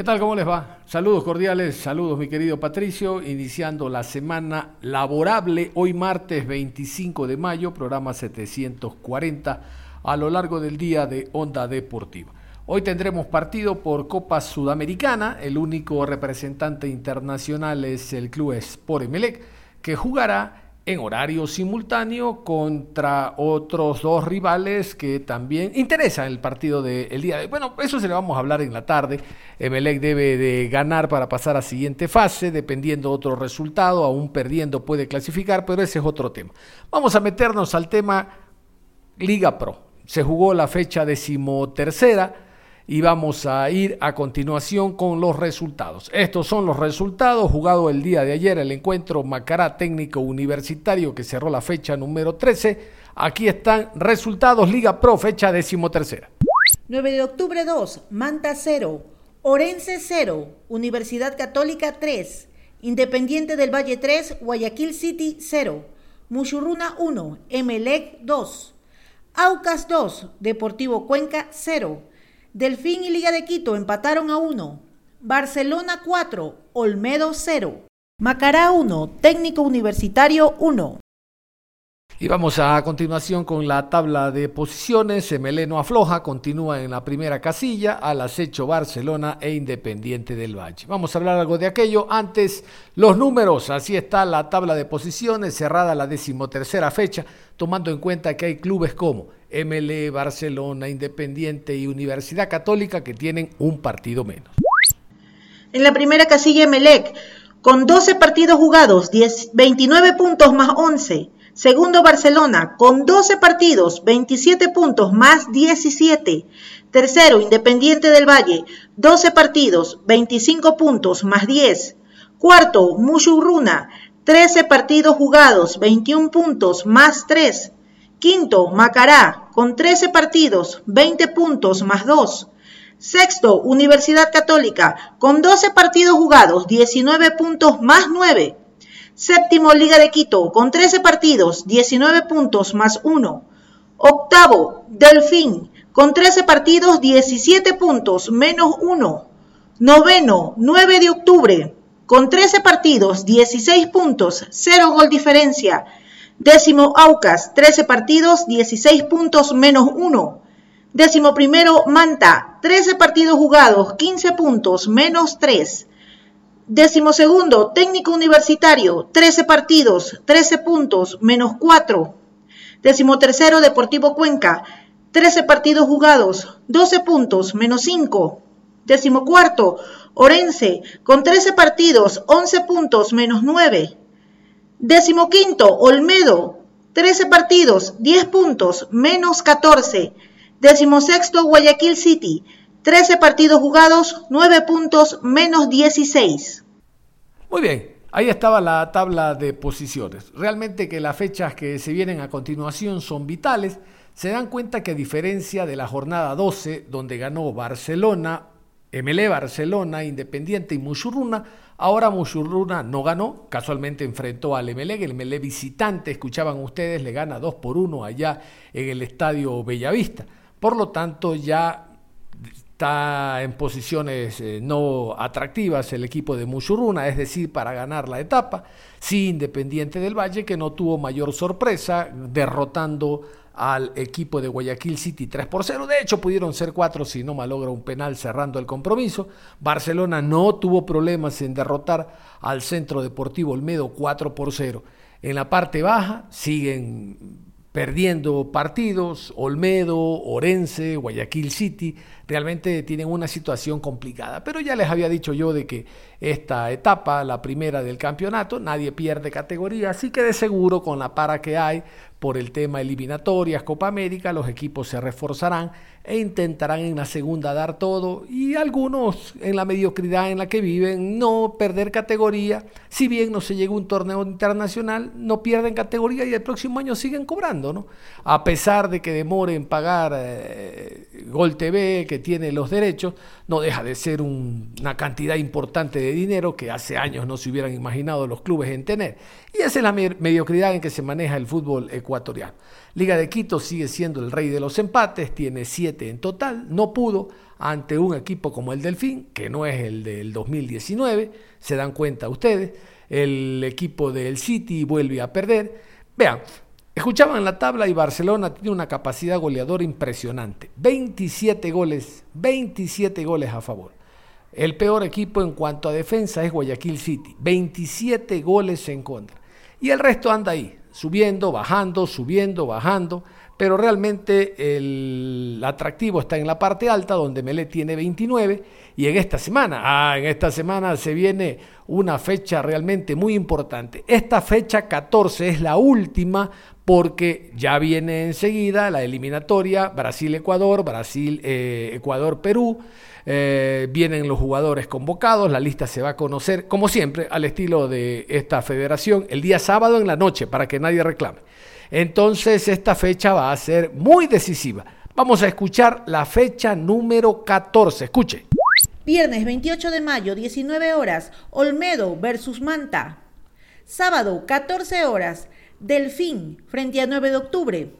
¿Qué tal? ¿Cómo les va? Saludos cordiales, saludos mi querido Patricio, iniciando la semana laborable hoy martes 25 de mayo, programa 740 a lo largo del día de Onda Deportiva. Hoy tendremos partido por Copa Sudamericana, el único representante internacional es el Club Sport Emelec, que jugará en horario simultáneo contra otros dos rivales que también interesan el partido del día de Bueno, eso se le vamos a hablar en la tarde. Emelec debe de ganar para pasar a siguiente fase, dependiendo de otro resultado, aún perdiendo puede clasificar, pero ese es otro tema. Vamos a meternos al tema Liga Pro. Se jugó la fecha decimotercera y vamos a ir a continuación con los resultados. Estos son los resultados jugado el día de ayer el encuentro Macará Técnico Universitario que cerró la fecha número 13. Aquí están resultados Liga Pro fecha decimotercera. 9 de octubre 2, Manta 0, Orense 0, Universidad Católica 3, Independiente del Valle 3, Guayaquil City 0, Muchurruna 1, Emelec 2, Aucas 2, Deportivo Cuenca 0, Delfín y Liga de Quito empataron a 1, Barcelona 4, Olmedo 0, Macará 1, Técnico Universitario 1. Y vamos a continuación con la tabla de posiciones. Emeleno afloja, continúa en la primera casilla, al acecho Barcelona e Independiente del Valle. Vamos a hablar algo de aquello. Antes, los números. Así está la tabla de posiciones, cerrada la decimotercera fecha, tomando en cuenta que hay clubes como MLE, Barcelona, Independiente y Universidad Católica que tienen un partido menos. En la primera casilla Emelec, con 12 partidos jugados, 10, 29 puntos más 11. Segundo Barcelona, con 12 partidos, 27 puntos más 17. Tercero Independiente del Valle, 12 partidos, 25 puntos más 10. Cuarto Mushurruna, 13 partidos jugados, 21 puntos más 3. Quinto Macará, con 13 partidos, 20 puntos más 2. Sexto, Universidad Católica, con 12 partidos jugados, 19 puntos más 9. Séptimo, Liga de Quito, con 13 partidos, 19 puntos más 1. Octavo, Delfín, con 13 partidos, 17 puntos menos 1. Noveno, 9 de octubre, con 13 partidos, 16 puntos, 0 gol diferencia. Décimo, Aucas, 13 partidos, 16 puntos menos 1. Décimo primero, Manta, 13 partidos jugados, 15 puntos, menos 3. Décimo segundo, Técnico Universitario, 13 partidos, 13 puntos, menos 4. Décimo tercero, Deportivo Cuenca, 13 partidos jugados, 12 puntos, menos 5. Décimo cuarto, Orense, con 13 partidos, 11 puntos, menos 9. Décimo quinto, Olmedo, 13 partidos, 10 puntos, menos 14. Décimo sexto, Guayaquil City, 13 partidos jugados, 9 puntos, menos 16. Muy bien, ahí estaba la tabla de posiciones. Realmente que las fechas que se vienen a continuación son vitales. Se dan cuenta que a diferencia de la jornada 12, donde ganó Barcelona, MLE Barcelona, Independiente y Mushurruna, ahora Mushurruna no ganó, casualmente enfrentó al MLE, el MLE visitante, escuchaban ustedes, le gana 2 por 1 allá en el estadio Bellavista. Por lo tanto, ya está en posiciones eh, no atractivas el equipo de Mushuruna, es decir, para ganar la etapa. Sí, Independiente del Valle, que no tuvo mayor sorpresa, derrotando al equipo de Guayaquil City 3 por 0. De hecho, pudieron ser 4 si no malogra un penal cerrando el compromiso. Barcelona no tuvo problemas en derrotar al Centro Deportivo Olmedo 4 por 0. En la parte baja siguen perdiendo partidos, Olmedo, Orense, Guayaquil City, realmente tienen una situación complicada. Pero ya les había dicho yo de que esta etapa, la primera del campeonato, nadie pierde categoría, así que de seguro con la para que hay por el tema eliminatorias, Copa América, los equipos se reforzarán e intentarán en la segunda dar todo y algunos en la mediocridad en la que viven no perder categoría, si bien no se llega a un torneo internacional, no pierden categoría y el próximo año siguen cobrando, ¿no? A pesar de que demore en pagar eh, Gol TV, que tiene los derechos, no deja de ser una cantidad importante de dinero que hace años no se hubieran imaginado los clubes en tener. Y esa es la mediocridad en que se maneja el fútbol ecuatoriano. Liga de Quito sigue siendo el rey de los empates, tiene siete en total, no pudo ante un equipo como el Delfín, que no es el del 2019, se dan cuenta ustedes, el equipo del City vuelve a perder. Vean, escuchaban la tabla y Barcelona tiene una capacidad goleadora impresionante, 27 goles, 27 goles a favor. El peor equipo en cuanto a defensa es Guayaquil City, 27 goles en contra. Y el resto anda ahí, subiendo, bajando, subiendo, bajando, pero realmente el atractivo está en la parte alta donde Melé tiene 29 y en esta semana, ah, en esta semana se viene una fecha realmente muy importante. Esta fecha 14 es la última porque ya viene enseguida la eliminatoria Brasil-Ecuador, Brasil-Ecuador-Perú. Eh, vienen los jugadores convocados, la lista se va a conocer, como siempre, al estilo de esta federación, el día sábado en la noche, para que nadie reclame. Entonces, esta fecha va a ser muy decisiva. Vamos a escuchar la fecha número 14. Escuche. Viernes 28 de mayo, 19 horas, Olmedo versus Manta. Sábado, 14 horas, Delfín frente a 9 de octubre.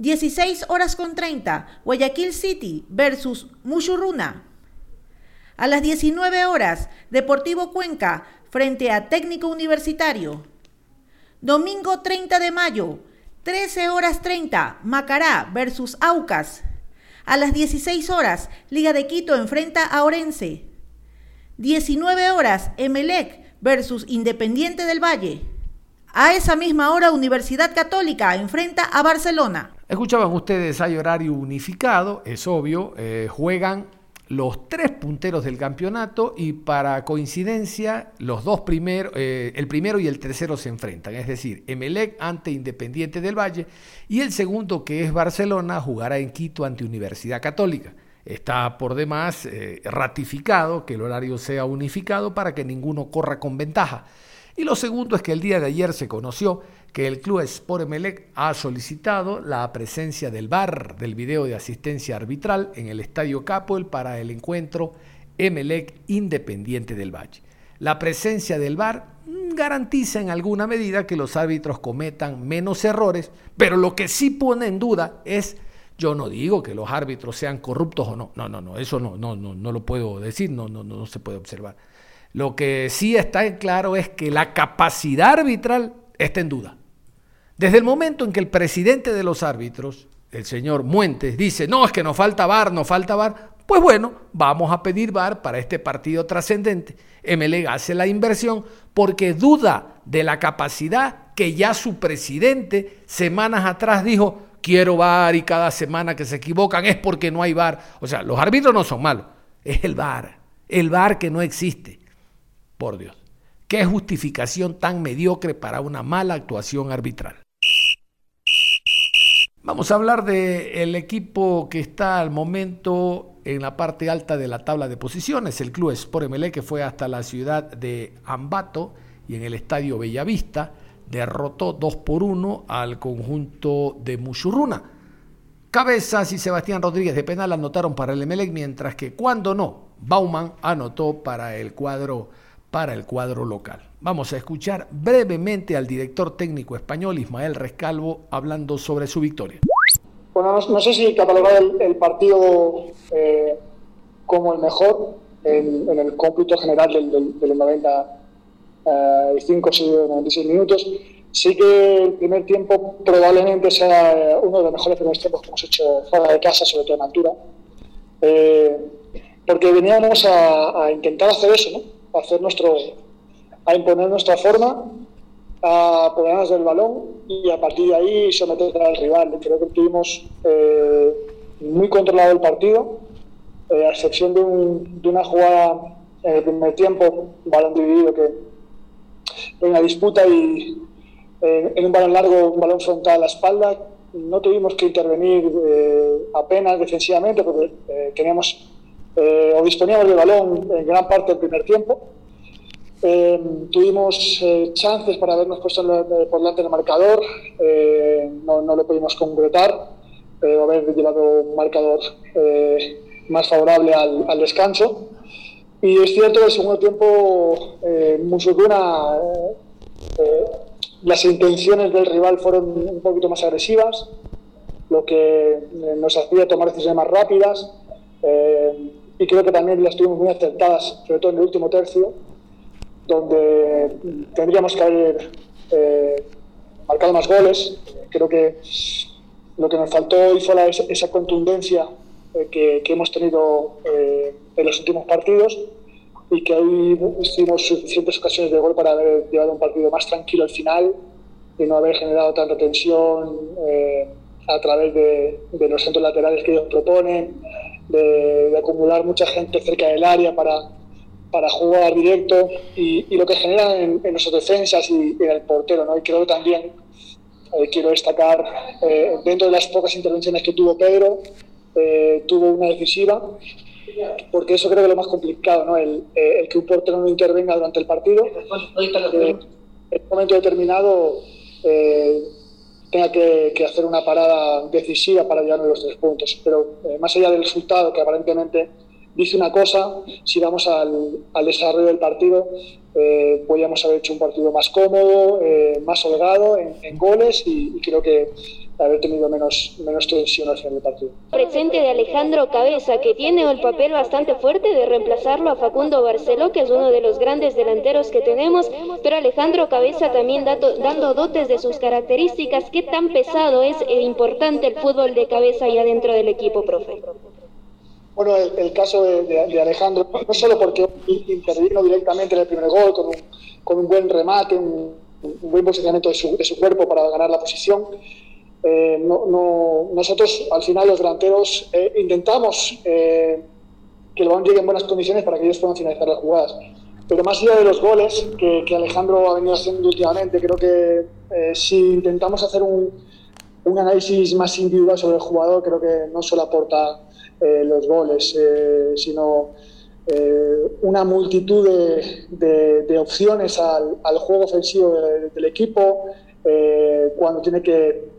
16 horas con 30, Guayaquil City versus Mushuruna. A las 19 horas, Deportivo Cuenca frente a Técnico Universitario. Domingo 30 de mayo, 13 horas 30, Macará versus Aucas. A las 16 horas, Liga de Quito enfrenta a Orense. 19 horas, Emelec versus Independiente del Valle. A esa misma hora, Universidad Católica enfrenta a Barcelona. Escuchaban ustedes, hay horario unificado, es obvio, eh, juegan los tres punteros del campeonato y para coincidencia los dos primeros, eh, el primero y el tercero se enfrentan, es decir, Emelec ante Independiente del Valle y el segundo que es Barcelona jugará en Quito ante Universidad Católica. Está por demás eh, ratificado que el horario sea unificado para que ninguno corra con ventaja. Y lo segundo es que el día de ayer se conoció que el club Sport Emelec ha solicitado la presencia del VAR, del video de asistencia arbitral, en el Estadio Capoel para el encuentro Emelec Independiente del Valle. La presencia del VAR garantiza en alguna medida que los árbitros cometan menos errores, pero lo que sí pone en duda es, yo no digo que los árbitros sean corruptos o no, no, no, no, eso no, no, no, no lo puedo decir, no, no, no se puede observar. Lo que sí está en claro es que la capacidad arbitral está en duda. Desde el momento en que el presidente de los árbitros, el señor Muentes, dice, no, es que nos falta VAR, nos falta VAR, pues bueno, vamos a pedir VAR para este partido trascendente. MLE hace la inversión porque duda de la capacidad que ya su presidente semanas atrás dijo, quiero VAR y cada semana que se equivocan es porque no hay VAR. O sea, los árbitros no son malos, es el VAR, el VAR que no existe. Por Dios, qué justificación tan mediocre para una mala actuación arbitral. Vamos a hablar del equipo que está al momento en la parte alta de la tabla de posiciones, el Club Sport MLE, que fue hasta la ciudad de Ambato y en el estadio Bellavista derrotó 2 por 1 al conjunto de Muchurruna. Cabezas y Sebastián Rodríguez de penal anotaron para el Emelec, mientras que cuando no, Bauman anotó para el cuadro, para el cuadro local. Vamos a escuchar brevemente al director técnico español Ismael Rescalvo hablando sobre su victoria. Bueno, no, sé si catalogar el, partido eh, como el mejor en, el cómputo general del, de los 95 o 96 minutos. Sí que el primer tiempo probablemente sea eh, uno de los mejores primeros tiempos que hemos hecho fuera de casa, sobre todo en altura. Eh, porque veníamos a, a, intentar hacer eso, ¿no? Hacer nuestro, a imponer nuestra forma, a apoderarnos del balón y a partir de ahí someter al rival. Creo que tuvimos eh, muy controlado el partido, a excepción de, de, una jugada en el primer tiempo, un balón dividido que en una disputa y en un balón largo, un balón frontal a la espalda, no tuvimos que intervenir apenas defensivamente porque teníamos o disponíamos del balón en gran parte del primer tiempo eh, tuvimos eh, chances para habernos puesto por delante del marcador, eh, no, no, lo pudimos concretar, o haber llevado un marcador más favorable al, al, descanso. Y es cierto que el segundo tiempo, eh, Musulcuna, las intenciones del rival fueron un poquito más agresivas, lo que nos hacía tomar decisiones más rápidas. Y creo que también las tuvimos muy acertadas, sobre todo en el último tercio donde tendríamos que haber eh, marcado más goles. Creo que lo que nos faltó hoy fue esa, contundencia eh, que, hemos tenido eh, en los últimos partidos y que hoy tuvimos suficientes ocasiones de gol para haber llevado un partido más tranquilo al final y no haber generado tanta tensión a través de, los centros laterales que ellos proponen, de acumular mucha gente cerca del área para, para jugar directo y, lo que genera en, en nuestras defensas y, en el portero. ¿no? Y creo que también eh, quiero destacar, eh, dentro de las pocas intervenciones que tuvo Pedro, eh, tuvo una decisiva, porque eso creo que es lo más complicado, ¿no? el, el que un portero no intervenga durante el partido. en un momento determinado tenga que, hacer una parada decisiva para llevarnos los tres puntos. Pero más allá del resultado, que aparentemente dice una cosa, si vamos al, desarrollo del partido, eh, podríamos haber hecho un partido más cómodo, eh, más holgado en, goles y, creo que haber tenido menos, menos tensión al final del partido. Presente de Alejandro Cabeza, que tiene el papel bastante fuerte de reemplazarlo a Facundo Barceló, que es uno de los grandes delanteros que tenemos, pero Alejandro Cabeza también dato, dando dotes de sus características. ¿Qué tan pesado es e importante el fútbol de cabeza ya dentro del equipo, profe? Bueno, el, caso de, Alejandro, no solo porque intervino directamente en el primer gol con un, con un buen remate, un, buen posicionamiento de su, de su, cuerpo para ganar la posición. Eh, no, no, nosotros, al final, los delanteros, eh, intentamos eh, que el balón llegue en buenas condiciones para que ellos puedan finalizar las jugadas. Pero más allá de los goles que, Alejandro ha venido haciendo últimamente, creo que eh, si intentamos hacer un, análisis más individual sobre el jugador, creo que no solo aporta los goles, sino una multitud de, opciones al, al, juego ofensivo del equipo cuando tiene que,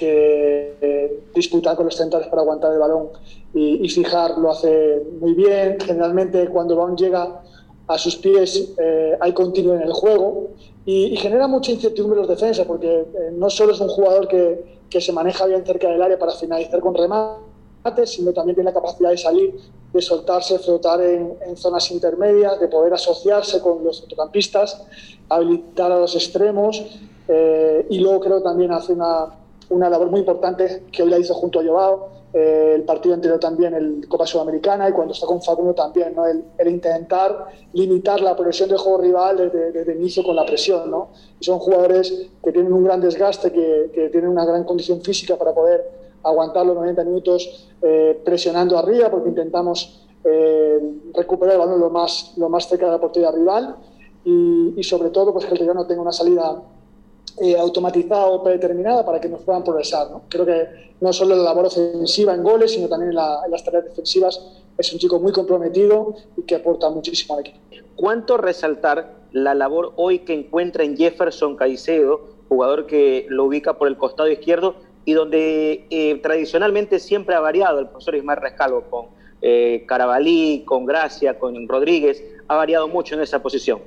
que disputar con los centrales para aguantar el balón y, fijar, lo hace muy bien. Generalmente cuando el balón llega a sus pies hay continuo en el juego y, genera mucha incertidumbre en los defensas porque no solo es un jugador que, se maneja bien cerca del área para finalizar con remate, sino también tiene la capacidad de salir, de soltarse, flotar en, en zonas intermedias, de poder asociarse con los centrocampistas, habilitar a los extremos eh, y luego creo también hace una, una labor muy importante que hoy la hizo junto a Joao, eh, el partido anterior también, el Copa Sudamericana, y cuando está con Facundo también, ¿no? el, el, intentar limitar la progresión del juego rival desde, desde inicio con la presión. ¿no? Y son jugadores que tienen un gran desgaste, que, que tienen una gran condición física para poder aguantar los 90 minutos eh, presionando arriba porque intentamos eh, recuperar el balón lo más, lo más cerca de la portería rival y, y sobre todo pues, que el no tenga una salida eh, automatizada o predeterminada para que nos puedan progresar. ¿no? Creo que no solo en la labor ofensiva en goles, sino también en, la, en las tareas defensivas es un chico muy comprometido y que aporta muchísimo al equipo. ¿Cuánto resaltar la labor hoy que encuentra en Jefferson Caicedo, jugador que lo ubica por el costado izquierdo y donde eh, tradicionalmente siempre ha variado el profesor Ismael Rescalvo con eh, Carabalí, con Gracia, con Rodríguez, ha variado mucho en esa posición.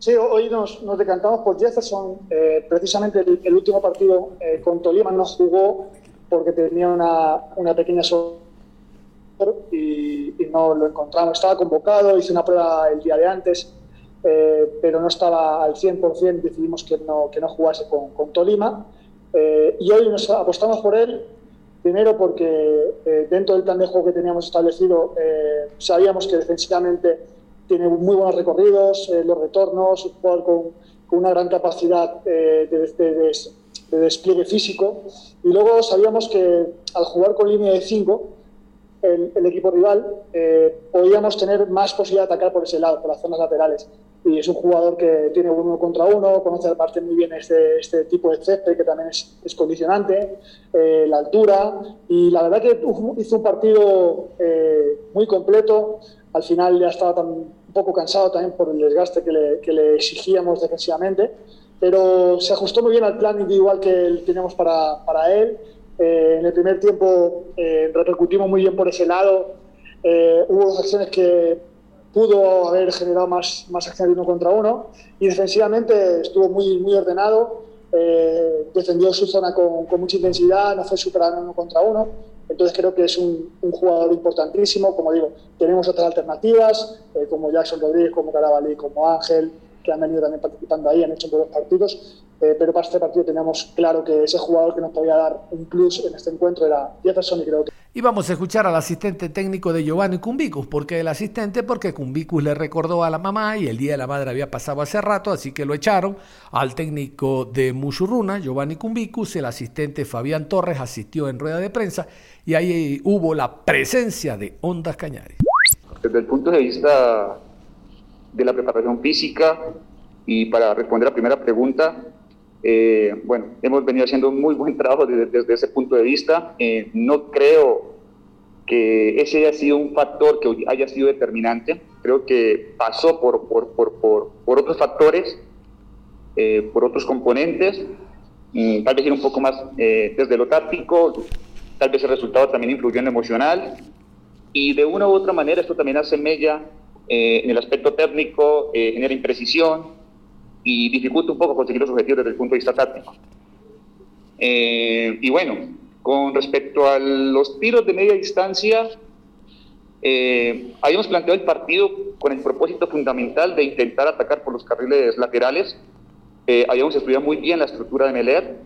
Sí, hoy nos, nos decantamos por Jefferson. Eh, precisamente el, el, último partido eh, con Tolima no jugó porque tenía una, una pequeña y, y, no lo encontramos. Estaba convocado, hice una prueba el día de antes, eh, pero no estaba al 100%, decidimos que no, que no jugase con, con Tolima. Eh, y hoy nos apostamos por él, primero porque eh, dentro del plan de juego que teníamos establecido eh, sabíamos que defensivamente tiene muy buenos recorridos, los retornos, un jugador con, con, una gran capacidad de, de, de, despliegue físico. Y luego sabíamos que al jugar con línea de 5, el, equipo rival, eh, podíamos tener más posibilidad de atacar por ese lado, por las zonas laterales. Y es un jugador que tiene uno contra uno, conoce aparte muy bien este, este tipo de césped, que también es, es condicionante, eh, la altura. Y la verdad que hizo un partido eh, muy completo. Al final ya estaba tan, un poco cansado también por el desgaste que le, que le exigíamos defensivamente pero se ajustó muy bien al plan individual que teníamos para, para él. Eh, en el primer tiempo eh, repercutimos muy bien por ese lado. Eh, hubo dos acciones que pudo haber generado más, más acciones uno contra uno y defensivamente estuvo muy, muy ordenado. defendió su zona con, con, mucha intensidad, no fue superado uno contra uno. Entonces creo que es un, un jugador importantísimo. Como digo, tenemos otras alternativas, como Jackson Rodríguez, como Carabalí, como Ángel, que han venido también participando ahí, han hecho buenos partidos, eh, pero para este partido teníamos claro que ese jugador que nos podía dar un plus en este encuentro era Jefferson y creo que... Y vamos a escuchar al asistente técnico de Giovanni Cumbicus. ¿Por qué el asistente? Porque Cumbicus le recordó a la mamá y el Día de la Madre había pasado hace rato, así que lo echaron al técnico de Mushurruna, Giovanni Cumbicus, el asistente Fabián Torres asistió en rueda de prensa y ahí hubo la presencia de Ondas Cañares. Desde el punto de vista de la preparación física y para responder a la primera pregunta, eh, bueno, hemos venido haciendo un muy buen trabajo desde, ese punto de vista. Eh, no creo que ese haya sido un factor que haya sido determinante. Creo que pasó por, por, por, por, por otros factores, eh, por otros componentes, tal vez ir un poco más desde lo táctico, tal vez el resultado también influyó en lo emocional, y de una u otra manera esto también hace mella eh, en el aspecto técnico eh, genera imprecisión y dificulta un poco conseguir los objetivos desde el punto de vista táctico. Eh, y bueno, con respecto a los tiros de media distancia, habíamos planteado el partido con el propósito fundamental de intentar atacar por los carriles laterales. habíamos estudiado muy bien la estructura de Meler,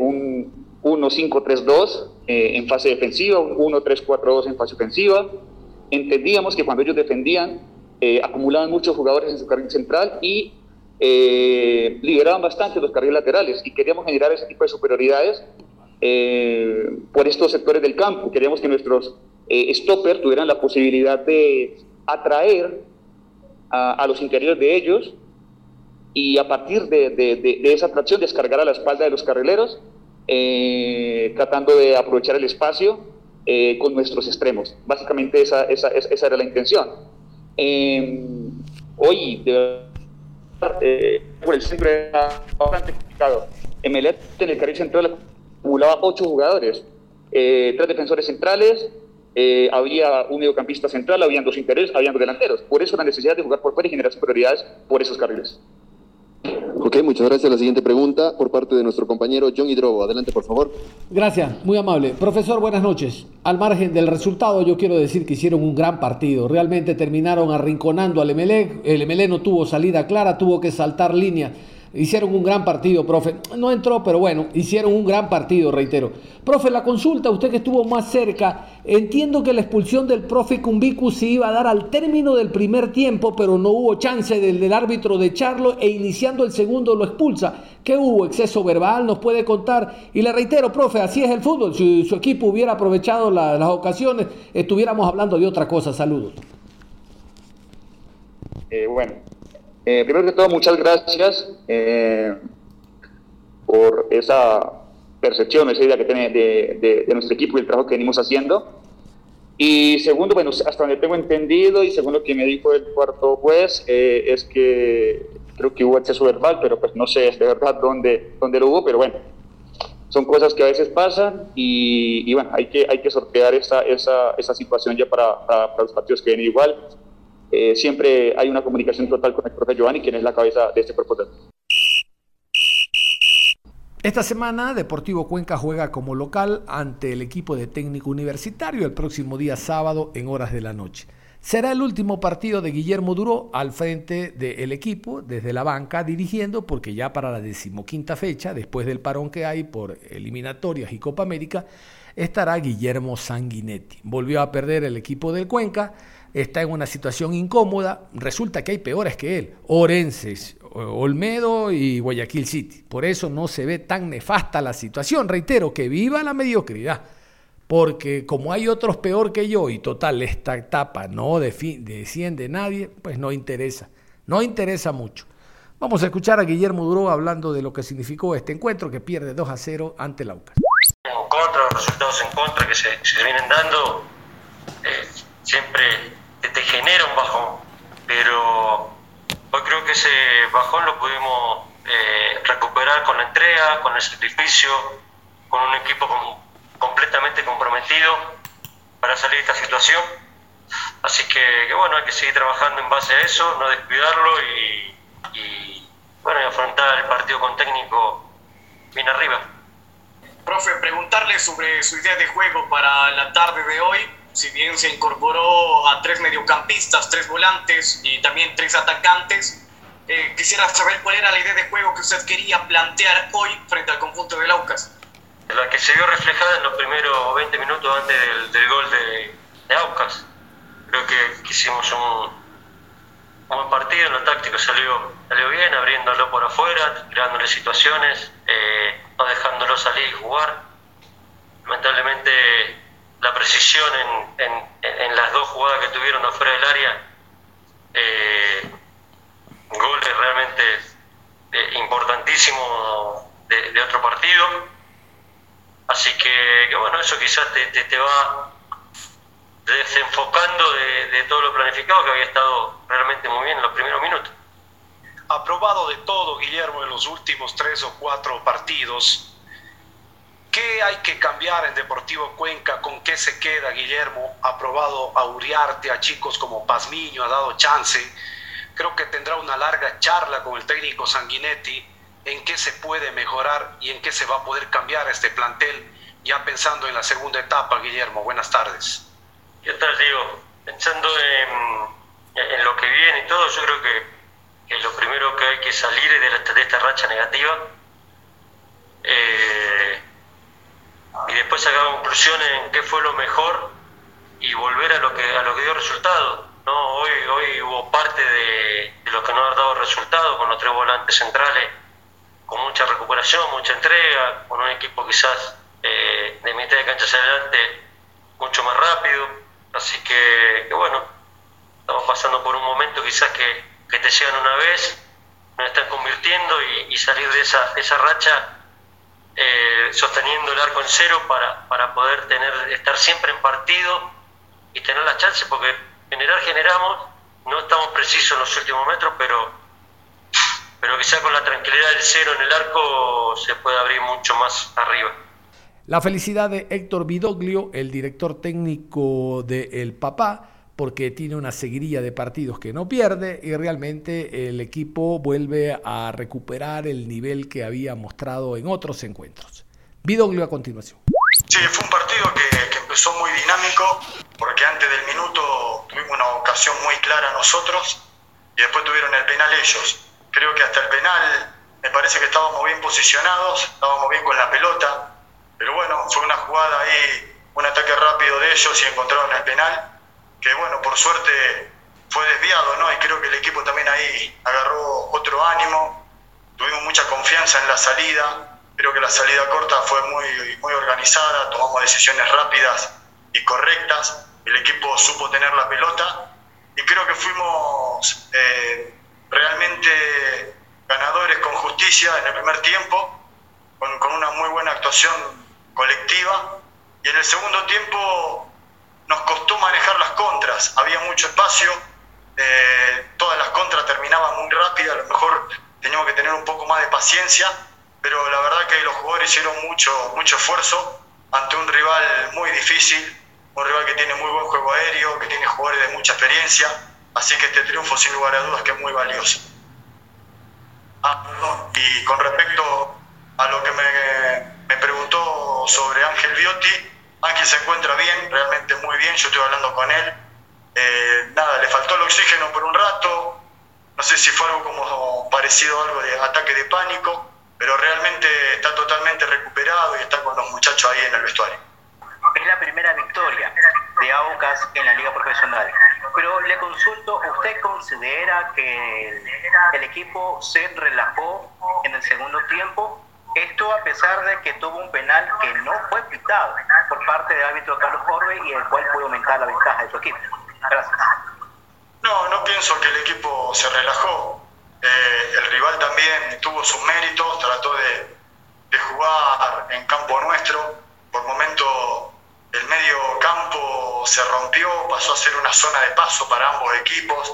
un 1-5-3-2 en fase defensiva, un 1-3-4-2 en fase ofensiva entendíamos que cuando ellos defendían, eh, acumulaban muchos jugadores en su carril central y eh, liberaban bastante los carriles laterales y queríamos generar ese tipo de superioridades eh, por estos sectores del campo. Queríamos que nuestros stoppers tuvieran la posibilidad de atraer a, los interiores de ellos y a partir de, de, esa atracción descargar a la espalda de los carrileros, tratando de aprovechar el espacio eh, con nuestros extremos. Básicamente esa, esa, esa era la intención. Eh, hoy, de eh, por el centro era bastante complicado. Emelet en el carril central acumulaba ocho jugadores, eh, tres defensores centrales, eh, había un mediocampista central, habían dos interiores, habían dos delanteros. Por eso la necesidad de jugar por fuera y generar superioridades por esos carriles. Ok, muchas gracias. La siguiente pregunta por parte de nuestro compañero John Hidrobo. Adelante, por favor. Gracias, muy amable. Profesor, buenas noches. Al margen del resultado, yo quiero decir que hicieron un gran partido. Realmente terminaron arrinconando al Emelec. El Emelec no tuvo salida clara, tuvo que saltar línea. Hicieron un gran partido, profe. No entró, pero bueno, hicieron un gran partido, reitero. Profe, la consulta, usted que estuvo más cerca, entiendo que la expulsión del profe Cumbicus se iba a dar al término del primer tiempo, pero no hubo chance del, árbitro de echarlo e iniciando el segundo lo expulsa. ¿Qué hubo? ¿Exceso verbal? ¿Nos puede contar? Y le reitero, profe, así es el fútbol. Si su equipo hubiera aprovechado las ocasiones, estuviéramos hablando de otra cosa. Saludos. Eh, bueno, eh, primero que todo, muchas gracias eh, por esa percepción, esa idea que tiene de, nuestro equipo y el trabajo que venimos haciendo. Y segundo, bueno, hasta donde tengo entendido y según lo que me dijo el cuarto juez, eh, es que creo que hubo exceso verbal, pero pues no sé de verdad dónde, dónde lo hubo, pero bueno, son cosas que a veces pasan y, bueno, hay que, hay que sortear esa, esa, esa situación ya para, para, para los partidos que vienen igual. Eh, siempre hay una comunicación total con el profe Giovanni, quien es la cabeza de este propósito. Esta semana Deportivo Cuenca juega como local ante el equipo de técnico universitario el próximo día sábado en horas de la noche. Será el último partido de Guillermo Duró al frente del equipo, desde la banca, dirigiendo, porque ya para la decimoquinta fecha, después del parón que hay por eliminatorias y Copa América, estará Guillermo Sanguinetti. Volvió a perder el equipo del Cuenca, está en una situación incómoda, resulta que hay peores que él, Orenses, Olmedo y Guayaquil City. Por eso no se ve tan nefasta la situación. Reitero, que viva la mediocridad. Porque como hay otros peor que yo y total, esta etapa no desciende nadie, pues no interesa. No interesa mucho. Vamos a escuchar a Guillermo Duró hablando de lo que significó este encuentro que pierde 2 a 0 ante la UCA. En contra, los resultados en contra que se, vienen dando, eh, siempre te genera un bajón. Pero Hoy creo que ese bajón lo pudimos eh, recuperar con la entrega, con el sacrificio, con un equipo completamente comprometido para salir de esta situación. Así que, bueno, hay que seguir trabajando en base a eso, no descuidarlo y, bueno, afrontar el partido con técnico bien arriba. Profe, preguntarle sobre su idea de juego para la tarde de hoy si bien se incorporó a tres mediocampistas, tres volantes y también tres atacantes, eh, quisiera saber cuál era la idea de juego que usted quería plantear hoy frente al conjunto de Aucas. La que se vio reflejada en los primeros 20 minutos antes del, gol de, de. Creo que, hicimos un, buen partido, en lo táctico salió, salió bien, abriéndolo por afuera, creándole situaciones, eh, no dejándolo salir y jugar. Lamentablemente la precisión en, en, las dos jugadas que tuvieron afuera del área, eh, goles realmente eh, importantísimos de, otro partido. Así que, bueno, eso quizás te, te, va desenfocando de, de, todo lo planificado que había estado realmente muy bien en los primeros minutos. Aprobado de todo, Guillermo, en los últimos tres o cuatro partidos, ¿Qué hay que cambiar en Deportivo Cuenca? ¿Con qué se queda Guillermo? Ha probado a Uriarte, a chicos como Pazmiño, ha dado chance. Creo que tendrá una larga charla con el técnico Sanguinetti en qué se puede mejorar y en qué se va a poder cambiar este plantel, ya pensando en la segunda etapa, Guillermo. Buenas tardes. ¿Qué tal, Diego? Pensando en, lo que viene y todo, yo creo que, lo primero que hay que salir de, de esta racha negativa. Eh, y después sacar conclusiones en qué fue lo mejor y volver a lo que a lo que dio resultado. No, hoy hoy hubo parte de, de lo que no ha dado resultado con los tres volantes centrales, con mucha recuperación, mucha entrega, con un equipo quizás eh, de mitad de cancha adelante mucho más rápido. Así que, bueno, estamos pasando por un momento quizás que, que te llegan una vez, nos están convirtiendo y, y salir de esa, esa racha eh, sosteniendo el arco en cero para, para poder tener estar siempre en partido y tener las chances, porque generar generamos, no estamos precisos en los últimos metros, pero, pero quizá con la tranquilidad del cero en el arco se puede abrir mucho más arriba. La felicidad de Héctor Vidoglio, el director técnico de El Papá, porque tiene una seguiría de partidos que no pierde y realmente el equipo vuelve a recuperar el nivel que había mostrado en otros encuentros. Vidoglio a continuación. Sí, fue un partido que, empezó muy dinámico porque antes del minuto tuvimos una ocasión muy clara nosotros y después tuvieron el penal ellos. Creo que hasta el penal me parece que estábamos bien posicionados, estábamos bien con la pelota, pero bueno, fue una jugada ahí, un ataque rápido de ellos y encontraron el penal que bueno, por suerte fue desviado, ¿no? Y creo que el equipo también ahí agarró otro ánimo, tuvimos mucha confianza en la salida, creo que la salida corta fue muy, muy organizada, tomamos decisiones rápidas y correctas, el equipo supo tener la pelota. Y creo que fuimos eh, realmente ganadores con justicia en el primer tiempo, con, con una muy buena actuación colectiva. Y en el segundo tiempo nos costó manejar las contras, había mucho espacio, eh, todas las contras terminaban muy rápido, a lo mejor teníamos que tener un poco más de paciencia, pero la verdad que los jugadores hicieron mucho, mucho esfuerzo ante un rival muy difícil, un rival que tiene muy buen juego aéreo, que tiene jugadores de mucha experiencia, así que este triunfo sin lugar a dudas que es muy valioso. Ah, y con respecto a lo que me, me preguntó sobre Ángel Biotti, Ángel se encuentra bien, realmente muy bien, yo estoy hablando con él. Eh, nada, le faltó el oxígeno por un rato, no sé si fue algo como parecido a algo de ataque de pánico, pero realmente está totalmente recuperado y está con los muchachos ahí en el vestuario. Es la primera victoria de Aucas en la liga profesional. Pero le consulto, ¿usted considera que el, el equipo se relajó en el segundo tiempo? Esto a pesar de que tuvo un penal que no fue pitado por parte del árbitro Carlos Orbe y el cual pudo aumentar la ventaja de su equipo. Gracias. No, no pienso que el equipo se relajó. Eh, el rival también tuvo sus méritos, trató de, de jugar en campo nuestro. Por momento el medio campo se rompió, pasó a ser una zona de paso para ambos equipos,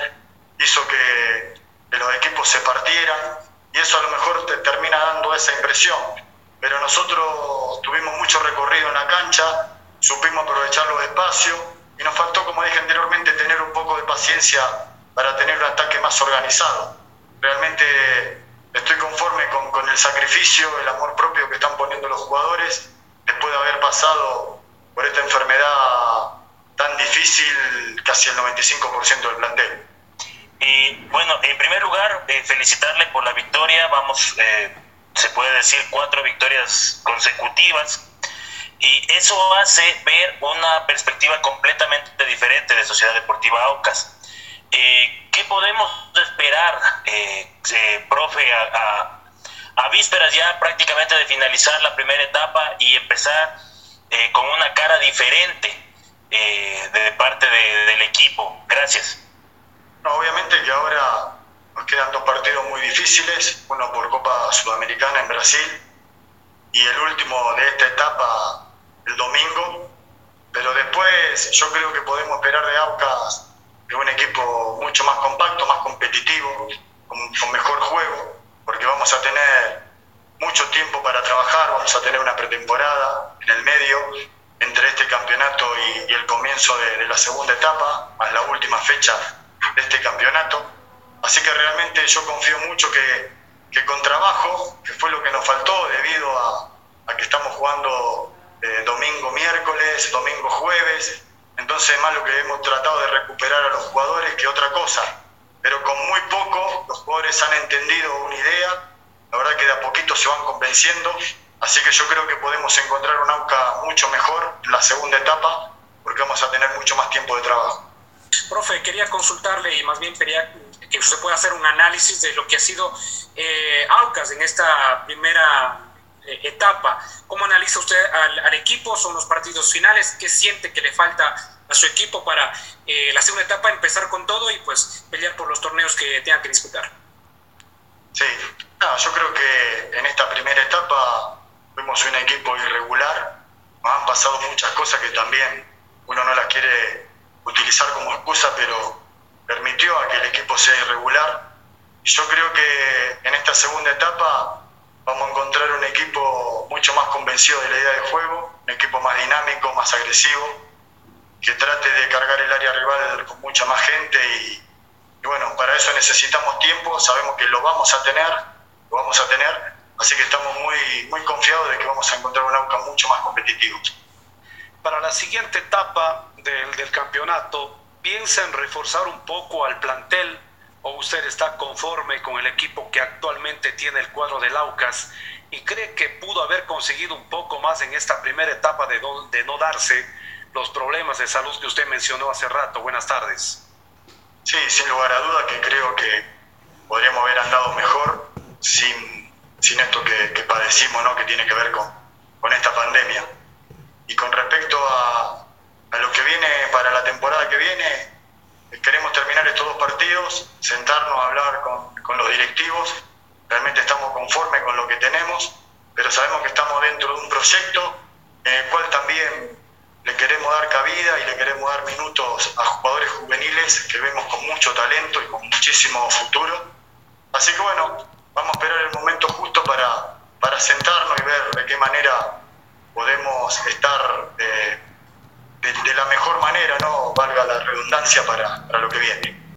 hizo que, que los equipos se partieran y eso a lo mejor te termina dando esa impresión. Pero nosotros tuvimos mucho recorrido en la cancha, supimos aprovechar los espacios y nos faltó, como dije anteriormente, tener un poco de paciencia para tener un ataque más organizado. Realmente estoy conforme con, con el sacrificio, el amor propio que están poniendo los jugadores después de haber pasado por esta enfermedad tan difícil casi el 95% del plantel. Y bueno, en primer lugar, eh, felicitarle por la victoria. Vamos, eh, se puede decir, cuatro victorias consecutivas. Y eso hace ver una perspectiva completamente diferente de Sociedad Deportiva Aucas. Eh, ¿Qué podemos esperar, eh, eh, profe, a, a, a, vísperas ya prácticamente de finalizar la primera etapa y empezar eh, con una cara diferente de parte de, del equipo? Gracias. No, obviamente que ahora nos quedan dos partidos muy difíciles, uno por Copa Sudamericana en Brasil y el último de esta etapa el domingo, pero después yo creo que podemos esperar de Aucas de un equipo mucho más compacto, más competitivo, con, mejor juego, porque vamos a tener mucho tiempo para trabajar, vamos a tener una pretemporada en el medio entre este campeonato y, y el comienzo de, de la segunda etapa, más la última fecha de este campeonato. Así que realmente yo confío mucho que, que con trabajo, que fue lo que nos faltó debido a, a que estamos jugando eh, domingo, miércoles, domingo, jueves, entonces más lo que hemos tratado de recuperar a los jugadores que otra cosa. Pero con muy poco los jugadores han entendido una idea, la verdad que de a poquito se van convenciendo, así que yo creo que podemos encontrar un AUCA mucho mejor en la segunda etapa, porque vamos a tener mucho más tiempo de trabajo. Profe, quería consultarle y más bien quería que usted pueda hacer un análisis de lo que ha sido eh, Aucas en esta primera eh, etapa. ¿Cómo analiza usted al, al, equipo? ¿Son los partidos finales? ¿Qué siente que le falta a su equipo para eh, la segunda etapa empezar con todo y pues pelear por los torneos que tengan que disputar? Sí, no, yo creo que en esta primera etapa fuimos un equipo irregular. Nos han pasado muchas cosas que también uno no las quiere utilizar como excusa, pero permitió a que el equipo sea irregular. Yo creo que en esta segunda etapa vamos a encontrar un equipo mucho más convencido de la idea de juego, un equipo más dinámico, más agresivo, que trate de cargar el área rival con mucha más gente y, y, bueno, para eso necesitamos tiempo, sabemos que lo vamos a tener, lo vamos a tener, así que estamos muy, muy confiados de que vamos a encontrar un AUCA mucho más competitivo. Para la siguiente etapa del, del campeonato, ¿piensa en reforzar un poco al plantel o usted está conforme con el equipo que actualmente tiene el cuadro del Aucas y cree que pudo haber conseguido un poco más en esta primera etapa de no, de no darse los problemas de salud que usted mencionó hace rato? Buenas tardes. Sí, sin lugar a duda que creo que podríamos haber andado mejor sin, sin esto que, que padecimos, ¿no? que tiene que ver con, con esta pandemia. Y con respecto a, a lo que viene para la temporada que viene, queremos terminar estos dos partidos, sentarnos a hablar con, con, los directivos, realmente estamos conformes con lo que tenemos, pero sabemos que estamos dentro de un proyecto en el cual también le queremos dar cabida y le queremos dar minutos a jugadores juveniles que vemos con mucho talento y con muchísimo futuro. Así que bueno, vamos a esperar el momento justo para, para sentarnos y ver de qué manera podemos estar... Eh, de, la mejor manera, ¿no? Valga la redundancia para, para, lo que viene.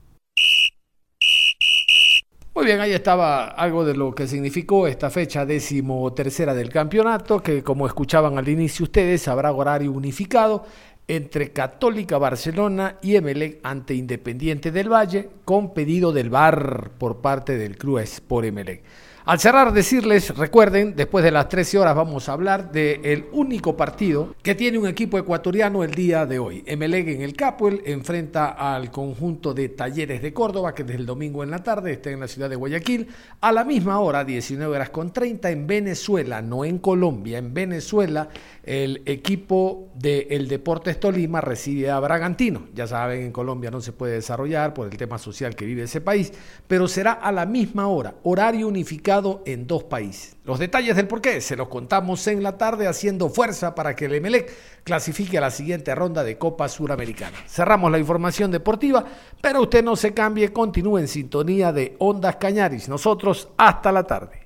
Muy bien, ahí estaba algo de lo que significó esta fecha décimo tercera del campeonato, que como escuchaban al inicio ustedes, habrá horario unificado entre Católica Barcelona y Emelec ante Independiente del Valle, con pedido del VAR por parte del Club Sport Emelec. Al cerrar, decirles, recuerden, después de las 13 horas vamos a hablar del único partido que tiene un equipo ecuatoriano el día de hoy. Emelec en el Capuel enfrenta al conjunto de Talleres de Córdoba, que desde el domingo en la tarde está en la ciudad de Guayaquil. A la misma hora, 19 horas con 30, en Venezuela, no en Colombia, en Venezuela, el equipo del Deportes Tolima recibe a Bragantino. Ya saben, en Colombia no se puede desarrollar por el tema social que vive ese país, pero será a la misma hora, horario en dos países. Los detalles del porqué se los contamos en la tarde haciendo fuerza para que el Emelec clasifique a la siguiente ronda de Copa Suramericana. Cerramos la información deportiva, pero usted no se cambie, continúe en sintonía de Ondas Cañaris. Nosotros hasta la tarde.